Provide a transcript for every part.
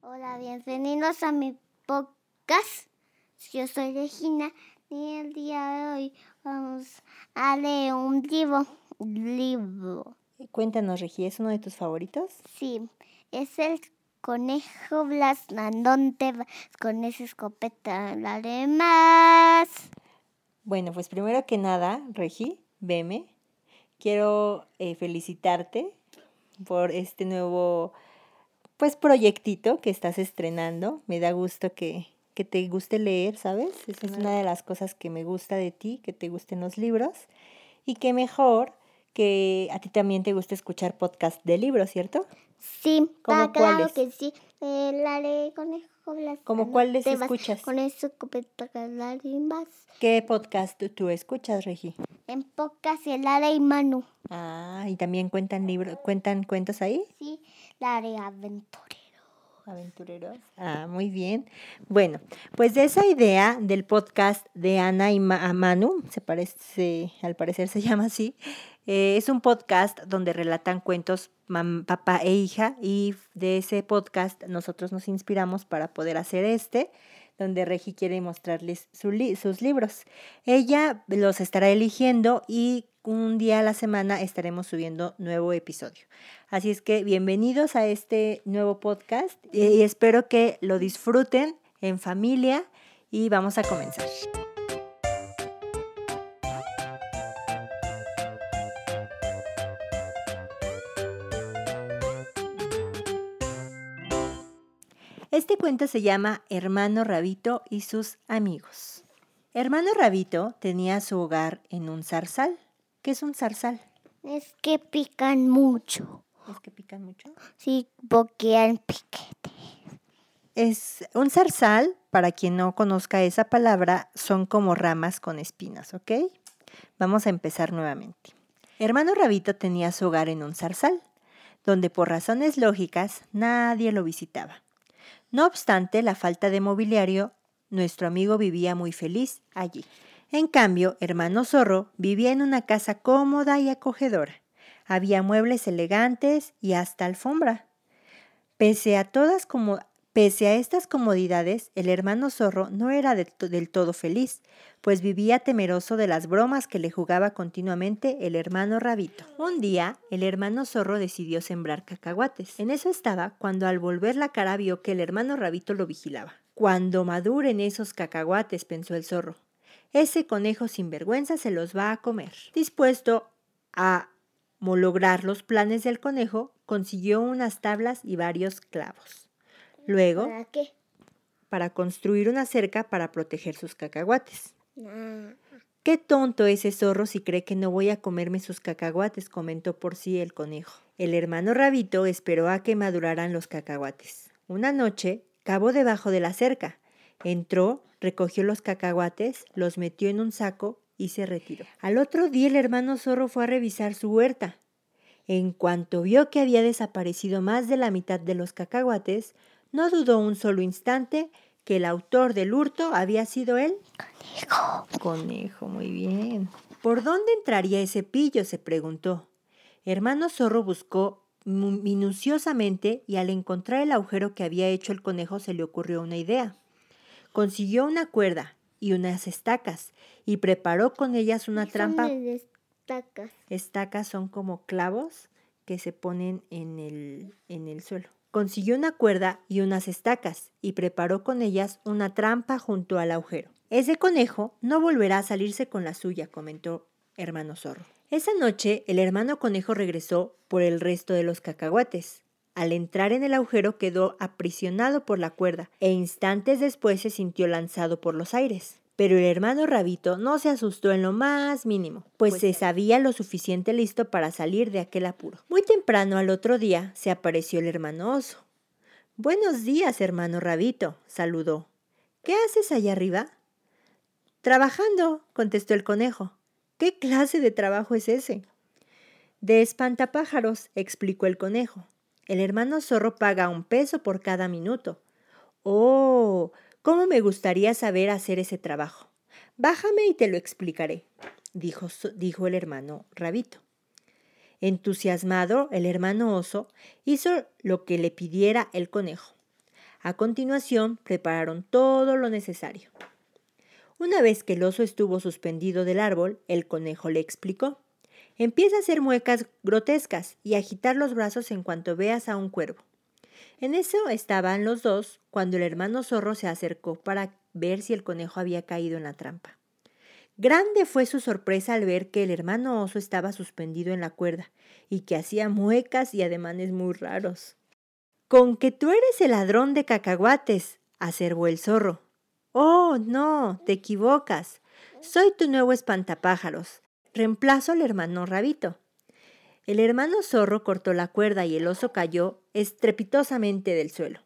Hola, bienvenidos a mi podcast. Yo soy Regina y el día de hoy vamos a leer un libro. libro. Cuéntanos, Regi, ¿es uno de tus favoritos? Sí, es el conejo Blas. ¿A dónde vas con esa escopeta? Dale más. Bueno, pues primero que nada, Regi, veme. Quiero eh, felicitarte por este nuevo pues proyectito que estás estrenando. Me da gusto que, que te guste leer, ¿sabes? Esa es una de las cosas que me gusta de ti, que te gusten los libros. Y que mejor que a ti también te gusta escuchar podcast de libros, ¿cierto? Sí, ¿Cómo ah, claro que sí. Eh, la de conejo Blas. ¿Cómo ¿a dónde cuáles escuchas? Con dale más. ¿Qué podcast tú escuchas, Regi? En podcast el Lara y Manu. Ah, y también cuentan libros, cuentan cuentos ahí. Sí, la de aventurero. Aventureros. Ah, muy bien. Bueno, pues de esa idea del podcast de Ana y Ma- Manu, se parece, al parecer se llama así, eh, es un podcast donde relatan cuentos papá e hija y de ese podcast nosotros nos inspiramos para poder hacer este, donde Regi quiere mostrarles sus libros. Ella los estará eligiendo y un día a la semana estaremos subiendo nuevo episodio. Así es que bienvenidos a este nuevo podcast y espero que lo disfruten en familia y vamos a comenzar. Cuento se llama Hermano Rabito y sus amigos. Hermano Rabito tenía su hogar en un zarzal. ¿Qué es un zarzal? Es que pican mucho. ¿Es que pican mucho? Sí, porque hay piquete. Es un zarzal, para quien no conozca esa palabra, son como ramas con espinas, ¿ok? Vamos a empezar nuevamente. Hermano Rabito tenía su hogar en un zarzal, donde por razones lógicas nadie lo visitaba. No obstante la falta de mobiliario, nuestro amigo vivía muy feliz allí. En cambio, hermano Zorro vivía en una casa cómoda y acogedora. Había muebles elegantes y hasta alfombra. Pese a todas como Pese a estas comodidades, el hermano zorro no era del todo feliz, pues vivía temeroso de las bromas que le jugaba continuamente el hermano rabito. Un día, el hermano zorro decidió sembrar cacahuates. En eso estaba cuando al volver la cara vio que el hermano rabito lo vigilaba. Cuando maduren esos cacahuates, pensó el zorro, ese conejo sinvergüenza se los va a comer. Dispuesto a molograr los planes del conejo, consiguió unas tablas y varios clavos. Luego, ¿Para qué? para construir una cerca para proteger sus cacahuates. Ah, Qué tonto ese zorro si cree que no voy a comerme sus cacahuates, comentó por sí el conejo. El hermano rabito esperó a que maduraran los cacahuates. Una noche cavó debajo de la cerca. Entró, recogió los cacahuates, los metió en un saco y se retiró. Al otro día el hermano zorro fue a revisar su huerta. En cuanto vio que había desaparecido más de la mitad de los cacahuates, no dudó un solo instante que el autor del hurto había sido él. Conejo, muy bien. ¿Por dónde entraría ese pillo? se preguntó. Hermano Zorro buscó minuciosamente y al encontrar el agujero que había hecho el conejo se le ocurrió una idea. Consiguió una cuerda y unas estacas y preparó con ellas una ¿y trampa. dónde destacas? Estacas son como clavos que se ponen en el, en el suelo. Consiguió una cuerda y unas estacas y preparó con ellas una trampa junto al agujero. Ese conejo no volverá a salirse con la suya, comentó hermano zorro. Esa noche el hermano conejo regresó por el resto de los cacahuates. Al entrar en el agujero quedó aprisionado por la cuerda e instantes después se sintió lanzado por los aires. Pero el hermano rabito no se asustó en lo más mínimo, pues, Pues se sabía lo suficiente listo para salir de aquel apuro. Muy temprano al otro día se apareció el hermano oso. Buenos días, hermano rabito, saludó. ¿Qué haces allá arriba? Trabajando, contestó el conejo. ¿Qué clase de trabajo es ese? De espantapájaros, explicó el conejo. El hermano zorro paga un peso por cada minuto. Oh, cómo me gustaría saber hacer ese trabajo. Bájame y te lo explicaré, dijo, dijo el hermano rabito. Entusiasmado, el hermano oso hizo lo que le pidiera el conejo. A continuación, prepararon todo lo necesario. Una vez que el oso estuvo suspendido del árbol, el conejo le explicó. Empieza a hacer muecas grotescas y agitar los brazos en cuanto veas a un cuervo. En eso estaban los dos cuando el hermano zorro se acercó para ver si el conejo había caído en la trampa. Grande fue su sorpresa al ver que el hermano oso estaba suspendido en la cuerda y que hacía muecas y ademanes muy raros. Con que tú eres el ladrón de cacahuates, acervó el zorro. Oh, no, te equivocas. Soy tu nuevo espantapájaros. Reemplazo al hermano rabito. El hermano zorro cortó la cuerda y el oso cayó estrepitosamente del suelo.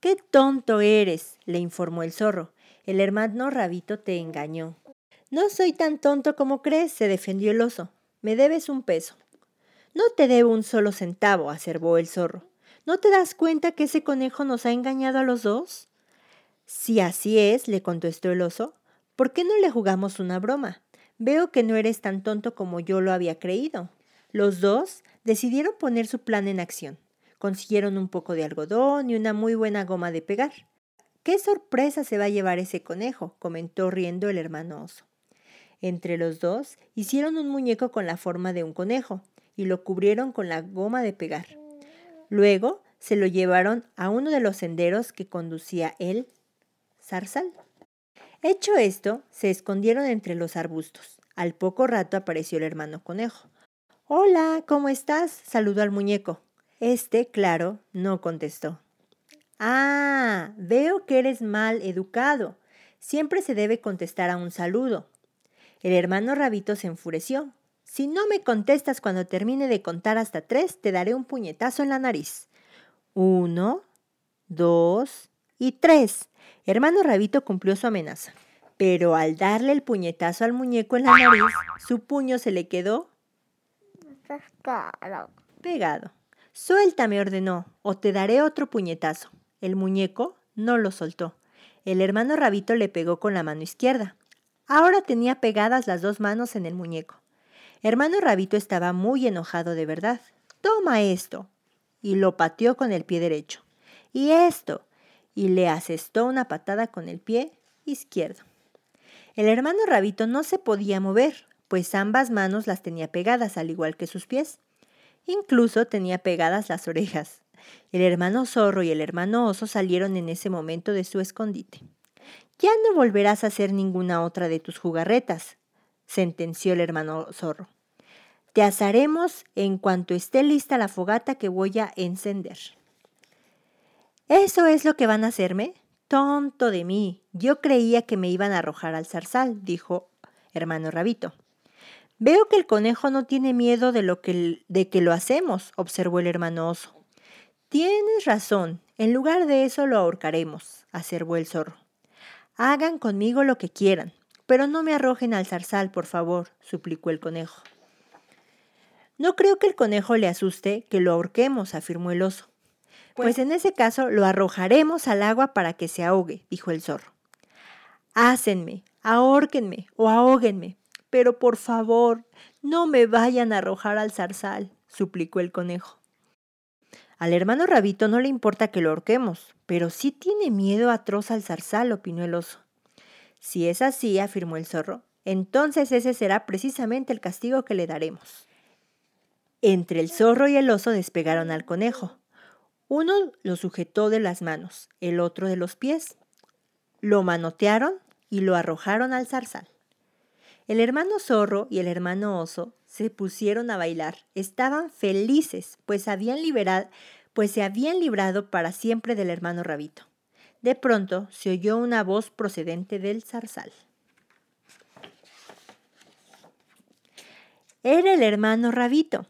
¡Qué tonto eres! le informó el zorro. El hermano rabito te engañó. No soy tan tonto como crees, se defendió el oso. Me debes un peso. No te debo un solo centavo, acervó el zorro. ¿No te das cuenta que ese conejo nos ha engañado a los dos? Si así es, le contestó el oso, ¿por qué no le jugamos una broma? Veo que no eres tan tonto como yo lo había creído. Los dos decidieron poner su plan en acción. Consiguieron un poco de algodón y una muy buena goma de pegar. ¡Qué sorpresa se va a llevar ese conejo! comentó riendo el hermano oso. Entre los dos hicieron un muñeco con la forma de un conejo y lo cubrieron con la goma de pegar. Luego se lo llevaron a uno de los senderos que conducía el zarzal. Hecho esto, se escondieron entre los arbustos. Al poco rato apareció el hermano conejo. Hola, ¿cómo estás? saludó al muñeco. Este, claro, no contestó. Ah, veo que eres mal educado. Siempre se debe contestar a un saludo. El hermano Rabito se enfureció. Si no me contestas cuando termine de contar hasta tres, te daré un puñetazo en la nariz. Uno, dos y tres. Hermano Rabito cumplió su amenaza. Pero al darle el puñetazo al muñeco en la nariz, su puño se le quedó pegado. Suéltame, ordenó, o te daré otro puñetazo. El muñeco no lo soltó. El hermano Rabito le pegó con la mano izquierda. Ahora tenía pegadas las dos manos en el muñeco. Hermano Rabito estaba muy enojado de verdad. Toma esto. Y lo pateó con el pie derecho. Y esto. Y le asestó una patada con el pie izquierdo. El hermano Rabito no se podía mover, pues ambas manos las tenía pegadas, al igual que sus pies. Incluso tenía pegadas las orejas. El hermano zorro y el hermano oso salieron en ese momento de su escondite. Ya no volverás a hacer ninguna otra de tus jugarretas, sentenció el hermano zorro. Te asaremos en cuanto esté lista la fogata que voy a encender. ¿Eso es lo que van a hacerme? Tonto de mí. Yo creía que me iban a arrojar al zarzal, dijo hermano Rabito. Veo que el conejo no tiene miedo de lo que de que lo hacemos, observó el hermano oso. Tienes razón. En lugar de eso lo ahorcaremos, aservó el zorro. Hagan conmigo lo que quieran, pero no me arrojen al zarzal, por favor, suplicó el conejo. No creo que el conejo le asuste que lo ahorquemos, afirmó el oso. Pues, pues en ese caso lo arrojaremos al agua para que se ahogue, dijo el zorro. Hácenme, ahórquenme o ahóguenme, pero por favor, no me vayan a arrojar al zarzal, suplicó el conejo. Al hermano Rabito no le importa que lo ahorquemos, pero sí tiene miedo atroz al zarzal, opinó el oso. Si es así, afirmó el zorro, entonces ese será precisamente el castigo que le daremos. Entre el zorro y el oso despegaron al conejo. Uno lo sujetó de las manos, el otro de los pies. Lo manotearon y lo arrojaron al zarzal. El hermano zorro y el hermano oso se pusieron a bailar. Estaban felices, pues, habían pues se habían librado para siempre del hermano rabito. De pronto se oyó una voz procedente del zarzal. Era el hermano rabito.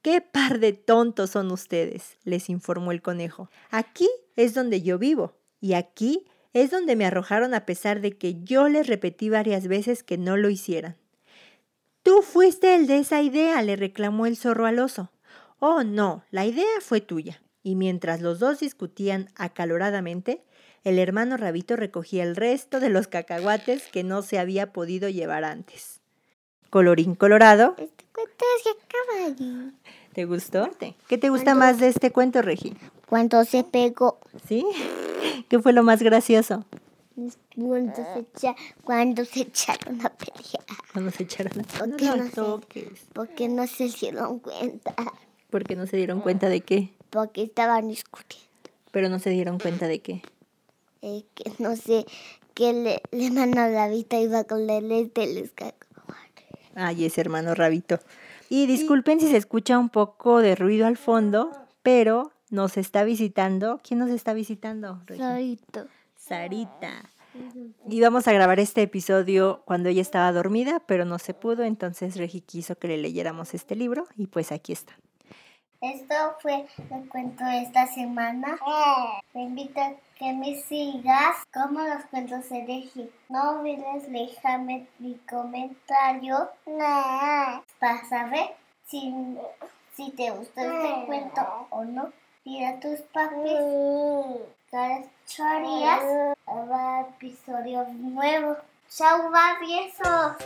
¡Qué par de tontos son ustedes! les informó el conejo. Aquí es donde yo vivo, y aquí es donde me arrojaron a pesar de que yo les repetí varias veces que no lo hicieran. Tú fuiste el de esa idea, le reclamó el zorro al oso. Oh, no, la idea fue tuya. Y mientras los dos discutían acaloradamente, el hermano Rabito recogía el resto de los cacahuates que no se había podido llevar antes. Colorín colorado. Este cuento se acaba ¿Te gustó? ¿Qué te gusta más de este cuento, Regi? cuando se pegó. ¿Sí? ¿Qué fue lo más gracioso? Cuando se, echa- cuando se echaron a pelear. Cuando se echaron a... ¿Por No no sé? toques. Porque no se dieron cuenta. Porque no se dieron cuenta de qué. Porque estaban discutiendo. Pero no se dieron cuenta de qué. Eh, que no sé, que le, le mandó la vista iba con la lente y les cagó. Ay, ese hermano Rabito. Y disculpen si se escucha un poco de ruido al fondo, pero nos está visitando. ¿Quién nos está visitando? Regi? Solito. Sarita. Y vamos a grabar este episodio cuando ella estaba dormida, pero no se pudo, entonces Regi quiso que le leyéramos este libro y pues aquí está. Esto fue el cuento de esta semana. Te invito a que me sigas como los cuentos de Regi. No olvides dejarme mi comentario para saber si, si te gustó este cuento o no. A tus papis cada ocho días habrá episodio nuevo. ¡Chao, babiesos!